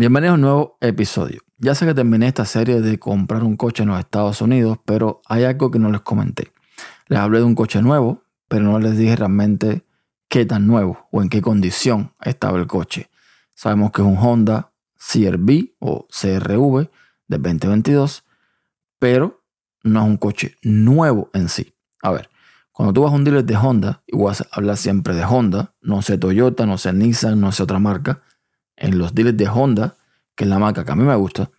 Bienvenidos a un nuevo episodio. Ya sé que terminé esta serie de comprar un coche en los Estados Unidos, pero hay algo que no les comenté. Les hablé de un coche nuevo, pero no les dije realmente qué tan nuevo o en qué condición estaba el coche. Sabemos que es un Honda CRV o CRV de 2022, pero no es un coche nuevo en sí. A ver, cuando tú vas a un dealer de Honda, y vas a hablar siempre de Honda, no sé Toyota, no sé Nissan, no sé otra marca, en los dealers de Honda, que es la marca que a mí me gusta,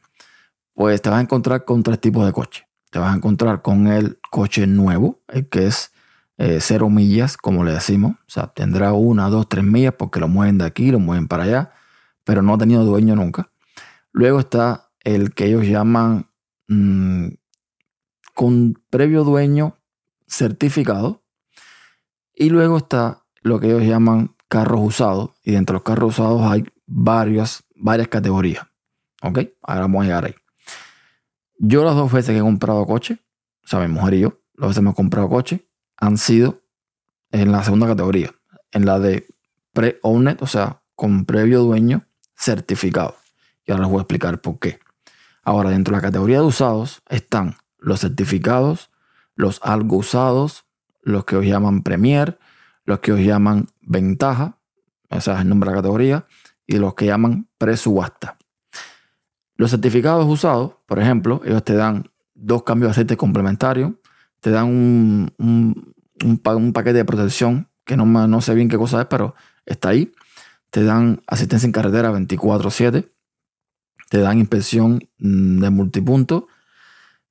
pues te vas a encontrar con tres tipos de coche. Te vas a encontrar con el coche nuevo, el que es eh, cero millas, como le decimos. O sea, tendrá una, dos, tres millas porque lo mueven de aquí, lo mueven para allá, pero no ha tenido dueño nunca. Luego está el que ellos llaman mm, con previo dueño certificado. Y luego está lo que ellos llaman carros usados. Y dentro de los carros usados hay varias, varias categorías. ¿Ok? Ahora vamos a llegar ahí. Yo las dos veces que he comprado coche, o sea, mi mujer y yo, las veces hemos comprado coche, han sido en la segunda categoría, en la de pre-owned, o sea, con previo dueño certificado. Y ahora les voy a explicar por qué. Ahora, dentro de la categoría de usados están los certificados, los algo usados, los que os llaman Premier, los que os llaman Ventaja, ese es el nombre de la categoría, y los que llaman presubasta. Los certificados usados, por ejemplo, ellos te dan dos cambios de aceite complementarios, te dan un, un, paquete de protección que no, no sé bien qué cosa es, pero está ahí. Te dan asistencia en carretera 24/7, te dan inspección mm, de multipunto,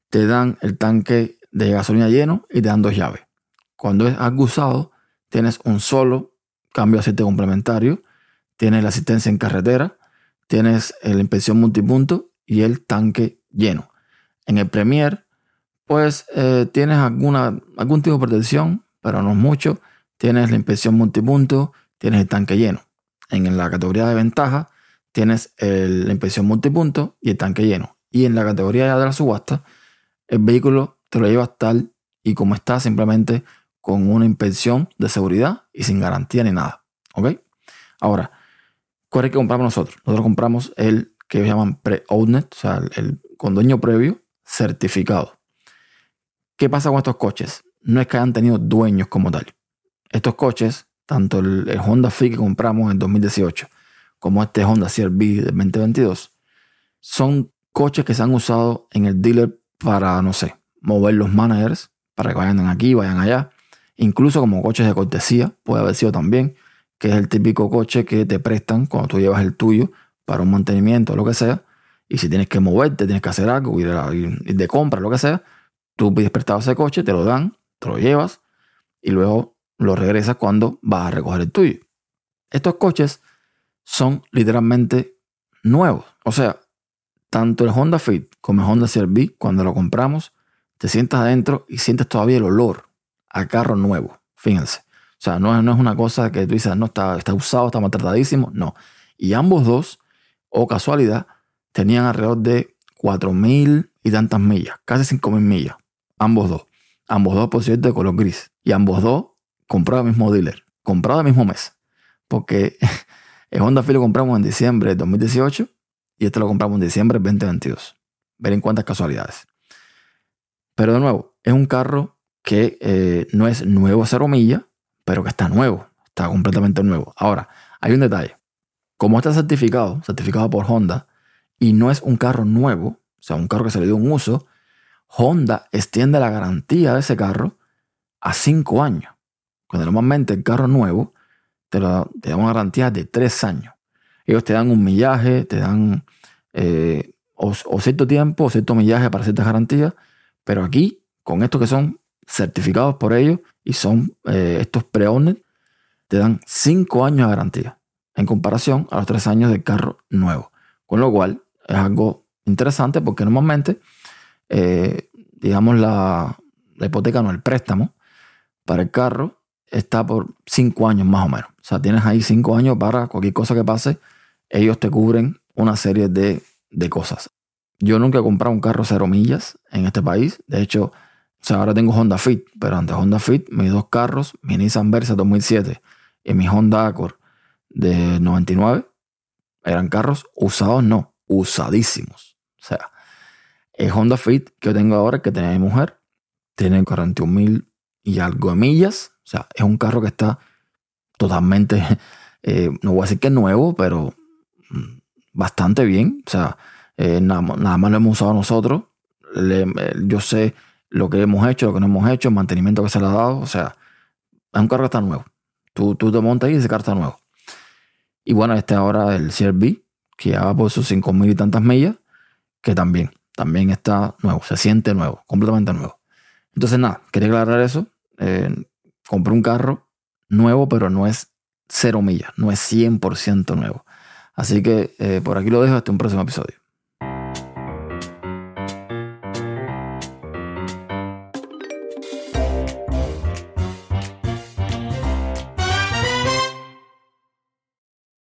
te dan el tanque de gasolina lleno y te dan dos llaves. Cuando es usado, tienes un solo cambio de aceite complementario tienes la asistencia en carretera, tienes la inspección multipunto y el tanque lleno. En el Premier, pues eh, tienes alguna, algún tipo de protección, pero no mucho. Tienes la inspección multipunto, tienes el tanque lleno. En la categoría de ventaja, tienes la inspección multipunto y el tanque lleno. Y en la categoría de la subasta, el vehículo te lo llevas tal y como está, simplemente con una inspección de seguridad y sin garantía ni nada. ¿Ok? Ahora, ¿Cuál es el que compramos nosotros? Nosotros compramos el que llaman pre-owned, o sea, el, con dueño previo certificado. ¿Qué pasa con estos coches? No es que hayan tenido dueños como tal. Estos coches, tanto el, Honda Fit que compramos en 2018 como este Honda CRV de 2022, son coches que se han usado en el dealer para, no sé, mover los managers, para que vayan aquí, vayan allá. Incluso como coches de cortesía, puede haber sido también que es el típico coche que te prestan cuando tú llevas el tuyo para un mantenimiento o lo que sea. Y si tienes que moverte, tienes que hacer algo, ir, de compra, lo que sea, tú pides prestado ese coche, te lo dan, te lo llevas y luego lo regresas cuando vas a recoger el tuyo. Estos coches son literalmente nuevos. O sea, tanto el Honda Fit como el Honda CR-V, cuando lo compramos, te sientas adentro y sientes todavía el olor a carro nuevo. Fíjense. O sea, no, no es una cosa que tú dices, no, está, está usado, está maltratadísimo. No. Y ambos dos, o casualidad, tenían alrededor de 4.000 y tantas millas, casi 5.000 millas. Ambos dos. Ambos dos, por cierto, de color gris. Y ambos dos comprados el mismo dealer, comprados el mismo mes. Porque el Honda Fit lo compramos en diciembre de 2018 y este lo compramos en diciembre de 2022. Ver en cuántas casualidades. Pero de nuevo, es un carro que eh, no es nuevo a cero millas, pero que está nuevo, está completamente nuevo. Ahora, hay un detalle. Como está certificado, certificado por Honda, y no es un carro nuevo, o sea, un carro que se le dio un uso, Honda extiende la garantía de ese carro a cinco años. Cuando normalmente el carro nuevo te, da una garantía de tres años. Ellos te dan un millaje, te dan eh, o, cierto tiempo o cierto millaje para ciertas garantías, pero aquí, con estos que son certificados por ellos y son eh, estos pre-owned, te dan 5 años de garantía en comparación a los 3 años del carro nuevo. Con lo cual es algo interesante porque normalmente, eh, digamos, la, la, hipoteca no, el préstamo para el carro está por 5 años más o menos. O sea, tienes ahí 5 años para cualquier cosa que pase, ellos te cubren una serie de, de cosas. Yo nunca he comprado un carro cero millas en este país. De hecho, o sea, ahora tengo Honda Fit, pero antes Honda Fit, mis dos carros, mi Nissan Versa 2007 y mi Honda Accord de 99, Eran carros usados, no, usadísimos. O sea, el Honda Fit que yo tengo ahora, que tenía mi mujer, tiene 41 mil y algo de millas. O sea, es un carro que está totalmente, eh, no voy a decir que nuevo, pero mm, bastante bien. O sea, eh, nada, más lo hemos usado nosotros. Eh, yo sé lo que hemos hecho, lo que no hemos hecho, el mantenimiento que se le ha dado. O sea, es un carro que está nuevo. Tú, tú te montas ahí y ese carro está nuevo. Y bueno, este ahora el CRV, que ya va por sus 5 mil y tantas millas, que también, también está nuevo, se siente nuevo, completamente nuevo. Entonces nada, quería aclarar eso. Eh, compré un carro nuevo, pero no es cero millas, no es 100% nuevo. Así que eh, por aquí lo dejo hasta un próximo episodio.